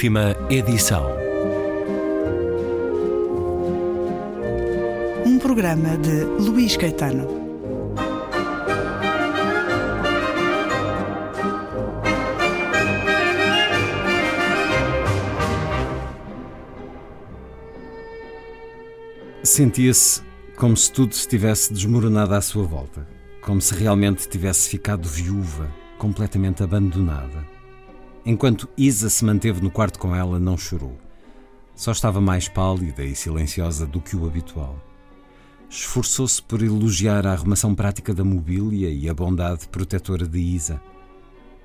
Última edição. Um programa de Luís Caetano. Sentia-se como se tudo se tivesse desmoronado à sua volta, como se realmente tivesse ficado viúva, completamente abandonada. Enquanto Isa se manteve no quarto com ela, não chorou. Só estava mais pálida e silenciosa do que o habitual. Esforçou-se por elogiar a arrumação prática da mobília e a bondade protetora de Isa.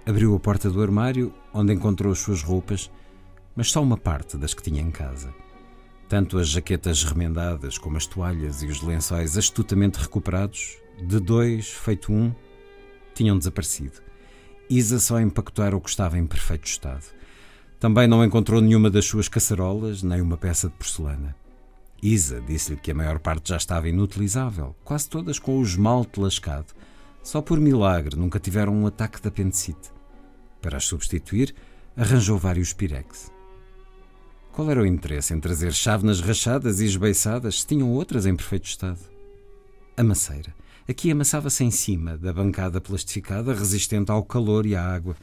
Abriu a porta do armário, onde encontrou as suas roupas, mas só uma parte das que tinha em casa. Tanto as jaquetas remendadas como as toalhas e os lençóis astutamente recuperados, de dois feito um, tinham desaparecido. Isa só empacotara o que estava em perfeito estado. Também não encontrou nenhuma das suas caçarolas, nem uma peça de porcelana. Isa disse-lhe que a maior parte já estava inutilizável, quase todas com o esmalte lascado. Só por milagre nunca tiveram um ataque de apendicite. Para as substituir, arranjou vários pirex. Qual era o interesse em trazer chávenas rachadas e esbeiçadas se tinham outras em perfeito estado? A maceira. Aqui amassava-se em cima da bancada plastificada, resistente ao calor e à água.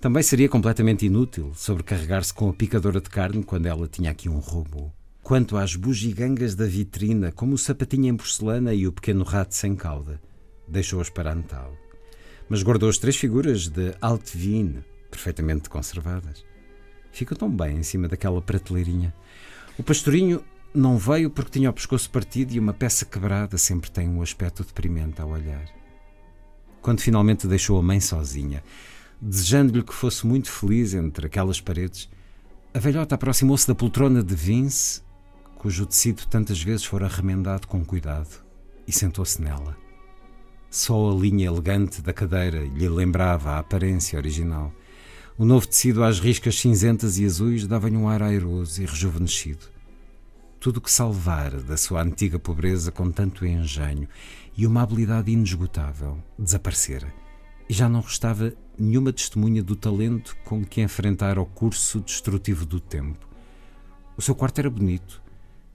Também seria completamente inútil sobrecarregar-se com a picadora de carne quando ela tinha aqui um robô. Quanto às bugigangas da vitrina, como o sapatinho em porcelana e o pequeno rato sem cauda, deixou-as para Natal. Mas guardou as três figuras de Altvine, perfeitamente conservadas. Ficam tão bem em cima daquela prateleirinha. O pastorinho não veio porque tinha o pescoço partido e uma peça quebrada sempre tem um aspecto deprimente ao olhar. Quando finalmente deixou a mãe sozinha, desejando-lhe que fosse muito feliz entre aquelas paredes, a velhota aproximou-se da poltrona de Vince, cujo tecido tantas vezes fora remendado com cuidado, e sentou-se nela. Só a linha elegante da cadeira lhe lembrava a aparência original. O novo tecido às riscas cinzentas e azuis dava-lhe um ar airoso e rejuvenescido tudo o que salvara da sua antiga pobreza com tanto engenho e uma habilidade inesgotável desaparecera, e já não restava nenhuma testemunha do talento com que enfrentara o curso destrutivo do tempo. O seu quarto era bonito,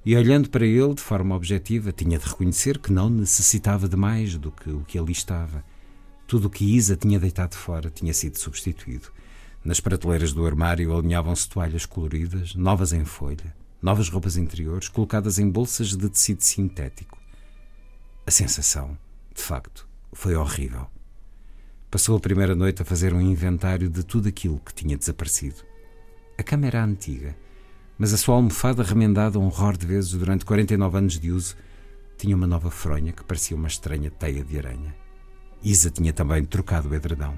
e olhando para ele de forma objetiva, tinha de reconhecer que não necessitava de mais do que o que ali estava. Tudo o que Isa tinha deitado fora tinha sido substituído. Nas prateleiras do armário alinhavam-se toalhas coloridas, novas em folha novas roupas interiores colocadas em bolsas de tecido sintético. A sensação, de facto, foi horrível. Passou a primeira noite a fazer um inventário de tudo aquilo que tinha desaparecido. A cama era antiga, mas a sua almofada remendada um ror de vezes durante 49 anos de uso tinha uma nova fronha que parecia uma estranha teia de aranha. Isa tinha também trocado o edredão.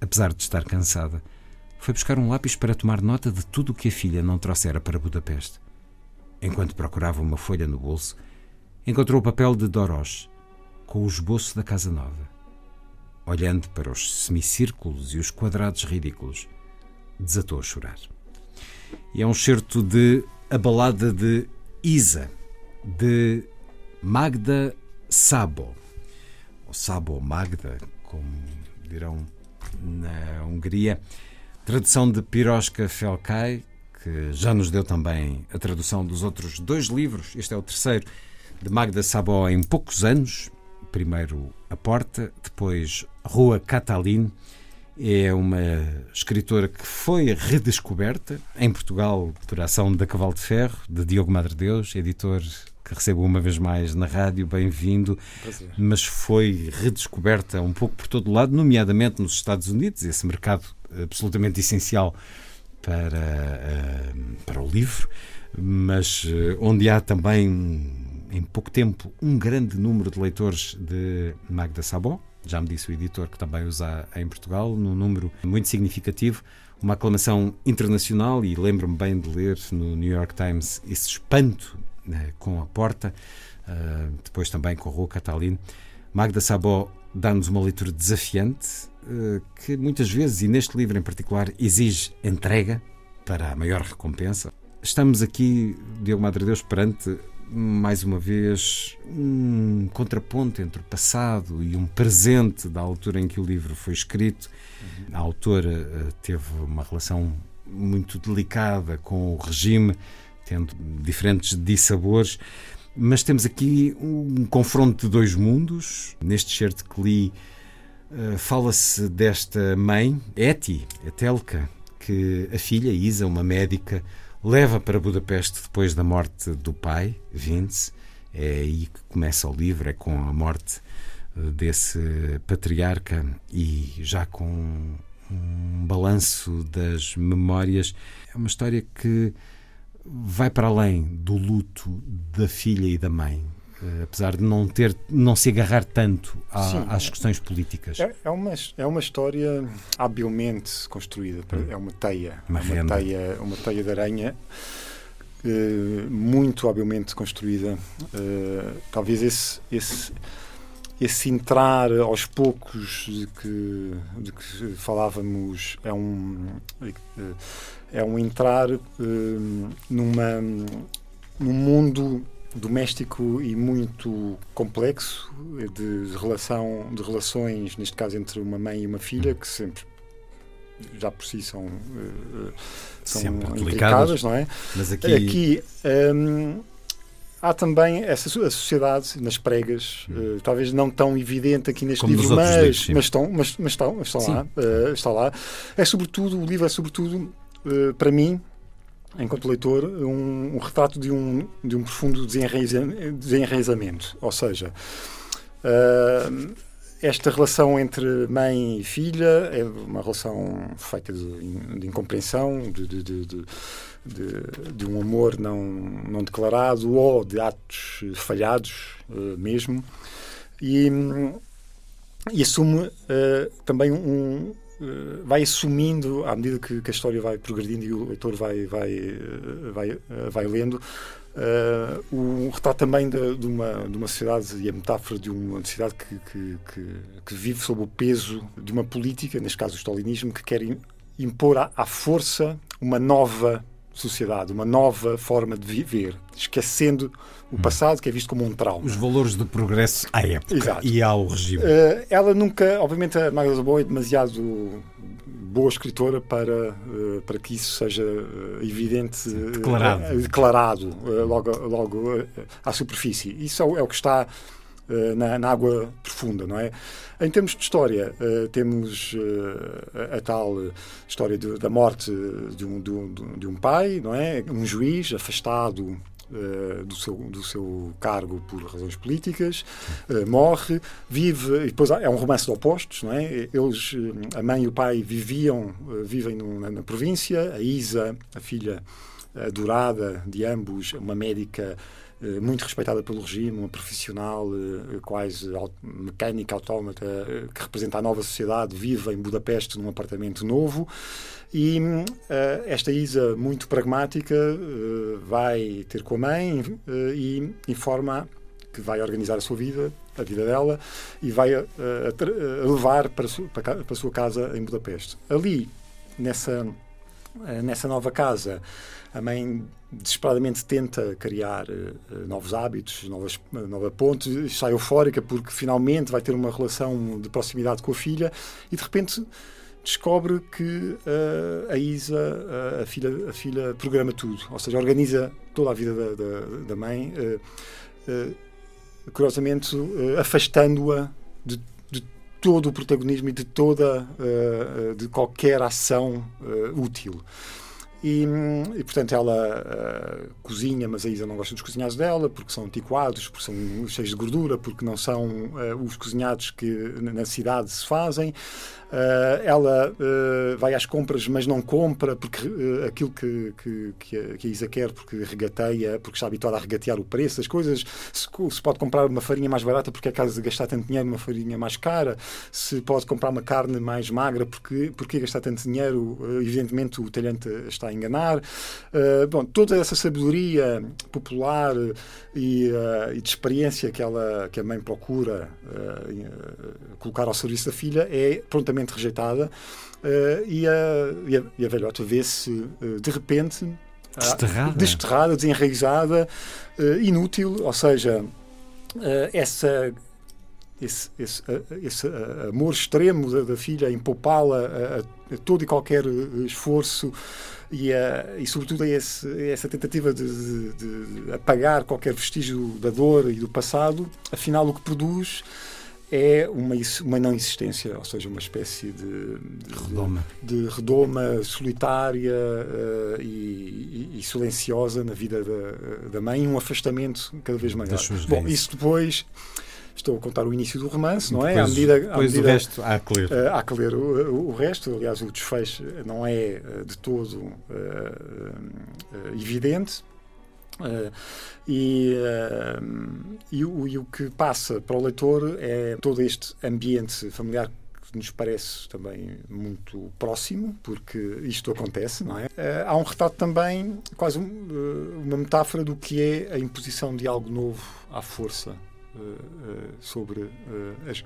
Apesar de estar cansada, foi buscar um lápis para tomar nota de tudo o que a filha não trouxera para Budapeste. Enquanto procurava uma folha no bolso, encontrou o papel de Doros, com o esboço da casa nova. Olhando para os semicírculos e os quadrados ridículos, desatou a chorar. E é um certo de A Balada de Isa, de Magda Sabo. Ou Sabo Magda, como dirão na Hungria. Tradução de Piroska Felkai, que já nos deu também a tradução dos outros dois livros. Este é o terceiro de Magda Sabó em poucos anos. Primeiro A Porta, depois Rua Cataline. É uma escritora que foi redescoberta em Portugal por ação da Cavalo de Ferro, de Diogo Madre Deus, editor que recebo uma vez mais na rádio, bem-vindo, mas foi redescoberta um pouco por todo o lado, nomeadamente nos Estados Unidos, esse mercado absolutamente essencial para, uh, para o livro, mas uh, onde há também, em pouco tempo, um grande número de leitores de Magda Sabó, já me disse o editor que também usa em Portugal, num número muito significativo, uma aclamação internacional e lembro-me bem de ler no New York Times esse espanto né, com a porta, uh, depois também com a Rua Catalina. Magda Sabó dá-nos uma leitura desafiante, eh, que muitas vezes, e neste livro em particular, exige entrega para a maior recompensa. Estamos aqui, Diogo Madre Deus, perante mais uma vez um contraponto entre o passado e um presente da altura em que o livro foi escrito. A autora eh, teve uma relação muito delicada com o regime, tendo diferentes dissabores. Mas temos aqui um confronto de dois mundos. Neste certo que li, uh, fala-se desta mãe, Eti, a Telka, que a filha, Isa, uma médica, leva para Budapeste depois da morte do pai, Vince. É aí que começa o livro, é com a morte eh, desse patriarca e já com um balanço das memórias. É uma história que vai para além do luto da filha e da mãe. Uh, apesar de não ter não se agarrar tanto a, Sim, às questões políticas é, é, uma é uma história habilmente construída é uma teia uma, uma teia uma teia de aranha uh, muito habilmente construída uh, talvez esse esse esse entrar aos poucos de que, de que falávamos é um é um entrar uh, numa num mundo doméstico e muito complexo de relação de relações neste caso entre uma mãe e uma filha que sempre já por si são, uh, são implicadas, não é? Mas aqui, aqui um, há também essa a sociedade nas pregas, uh, talvez não tão evidente aqui neste Como livro, mas, livros, mas, estão, mas, mas estão, estão lá, uh, está lá. É sobretudo, o livro é sobretudo, uh, para mim, enquanto leitor, um, um, retrato de um, de um profundo desenraizamento. Ou seja, esta relação entre mãe e filha é uma relação feita de, de incompreensão, de, de, de um amor não, não declarado ou de atos falhados uh, mesmo. E, e assume uh, também um. Uh, vai assumindo, à medida que, que, a história vai progredindo e o leitor vai, vai, vai, vai lendo, Uh, um retrato também de, de, uma, de uma sociedade e a metáfora de uma sociedade que, que, que, que, vive sob o peso de uma política, neste caso o stalinismo, que quer impor à, à força uma nova sociedade, uma nova forma de viver, esquecendo o passado que é visto como um trauma. Os valores do progresso à época Exato. e ao regime. Uh, ela nunca, obviamente, a Magda Boa é demasiado boa escritora para, uh, para que isso seja uh, evidente, declarado, declarado logo, logo à superfície. Isso é o, é o que está na, na, água profunda, não é? Em termos de história, uh, temos uh, a tal história de, da morte de um, de, um, de um pai, não é? Um juiz afastado do, seu, do seu cargo por razões políticas, morre, vive, e depois é um romance de opostos, não é? Eles, a mãe e o pai viviam, vivem na, na, província, a Isa, a filha adorada de ambos, uma médica eh, muito respeitada pelo regime, uma profissional eh, quase mecânica, autómata, eh, que representa a nova sociedade, vive em Budapeste num apartamento novo. E uh, esta Isa, muito pragmática, vai ter com a mãe e informa que vai organizar a sua vida, a vida dela, e vai levar para a sua casa em Budapeste. Ali, nessa, nessa nova casa, a mãe desesperadamente tenta criar uh, novos hábitos, novas, nova ponte, sai eufórica porque finalmente vai ter uma relação de proximidade com a filha e de repente descobre que uh, a Isa, a, filha, a filha, programa tudo, ou seja, organiza toda a vida da, da, da mãe, curiosamente afastando-a de, todo o protagonismo e de toda, de qualquer ação útil. E, e, portanto, ela uh, cozinha, mas a Isa não gosta dos cozinhados dela, porque são antiquados, porque são cheios de gordura, porque não são uh, os cozinhados que na cidade se fazem. Uh, ela uh, vai às compras, mas não compra porque uh, aquilo que, que, que a Isa quer, porque regateia, porque está habituada a regatear o preço das coisas. Se, se, pode comprar uma farinha mais barata, porque é caso de gastar tanto dinheiro numa farinha mais cara. Se pode comprar uma carne mais magra, porque, porque gastar tanto dinheiro? evidentemente, o talhante está enganar. bom, toda essa sabedoria popular e, e, de experiência que, ela, que a mãe procura colocar ao serviço da filha é prontamente rejeitada. Uh, e, a, e, a, e a velhota vê-se uh, de repente desterrada, desterrada desenraizada, uh, inútil, ou seja, essa esse, esse, esse amor extremo da, da filha, empopá-la a, a, todo e qualquer esforço e, e sobretudo, a esse, essa tentativa de, de, de apagar qualquer vestígio da dor e do passado, afinal, o que produz é uma, uma não existência, ou seja, uma espécie de, de redoma, de, redoma solitária uh, e, e, silenciosa na vida da, da mãe, um afastamento cada vez maior. Bom, isso depois estou a contar o início do romance, não é? Depois, à medida, à medida, o resto há que ler. Uh, há que ler o, o, resto. Aliás, o desfecho não é de todo uh, uh, evidente. E, e, o, e, o, que passa para o leitor é todo este ambiente familiar que nos parece também muito próximo, porque isto acontece, não é? Há um retrato também, quase um, uma metáfora do que é a imposição de algo novo à força eh, eh, sobre eh, as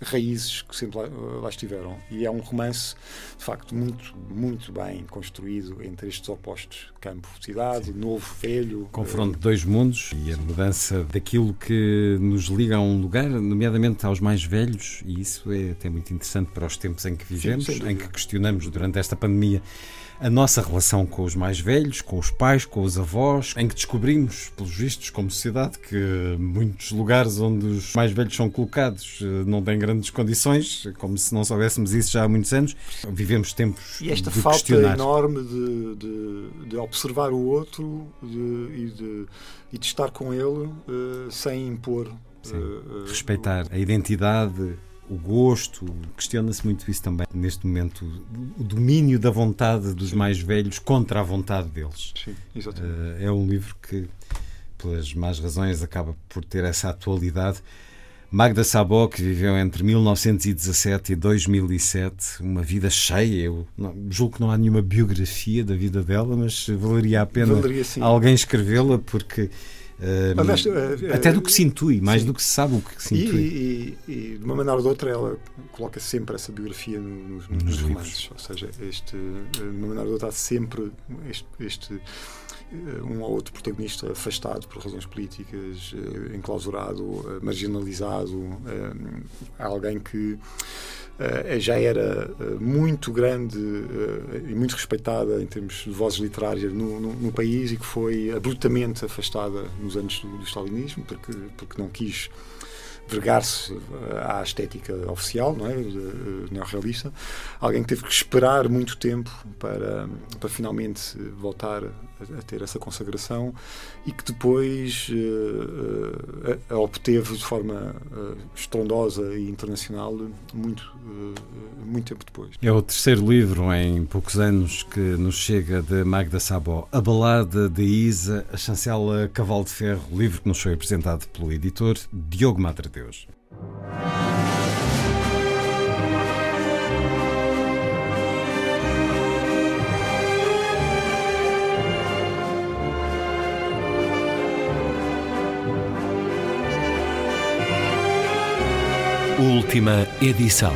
raízes que sempre lá, lá, estiveram. E é um romance, de facto, muito, muito bem construído entre estes opostos: campo-cidade, novo-velho. Confronto de dois mundos e a mudança daquilo que nos liga a um lugar, nomeadamente aos mais velhos, e isso é até muito interessante para os tempos em que vivemos, Sim, em que questionamos durante esta pandemia a nossa relação com os mais velhos, com os pais, com os avós, em que descobrimos, pelos vistos, como sociedade, que muitos lugares onde os mais velhos são colocados eh, não têm grandes condições, como se não soubéssemos isso já há muitos anos. Vivemos tempos e esta de falta enorme de, de, de, observar o outro e, de, e de estar com ele uh, sem impor. Uh, Respeitar a identidade o gosto, questiona-se muito isso também neste momento, o domínio da vontade dos mais velhos contra a vontade deles. Sim, exatamente. Eh, é um livro que, pelas más razões, acaba por ter essa atualidade. Magda Sabó, que viveu entre 1917 e 2007, uma vida cheia. Eu não, julgo que não há nenhuma biografia da vida dela, mas valeria a pena valeria, alguém escrevê-la, porque Uh, Aliás, até do que se intui, mais sim. do que se sabe o que se intui. E, e, e, de uma maneira ou de outra, ela coloca sempre essa biografia nos, nos, nos romances. Ou seja, este, de uma maneira ou de outra, há sempre este, este eh, um ou outro protagonista afastado por razões políticas, eh, enclausurado, marginalizado, alguém que já era muito grande e muito respeitada em termos de vozes literárias no, no, no, país e que foi abruptamente afastada nos anos do, do stalinismo porque, porque não quis vergar-se à estética oficial, não é? neorrealista. Alguém que teve que esperar muito tempo para, para finalmente voltar a, ter essa consagração e que depois uh, a, a, obteve de forma uh, estrondosa e internacional muito, uh, muito tempo depois. É o terceiro livro em poucos anos que nos chega de Magda Sabó, A Balada de Isa, a chancela Cavalo de Ferro, livro que nos foi apresentado pelo editor Diogo Madre Deus. Última edição.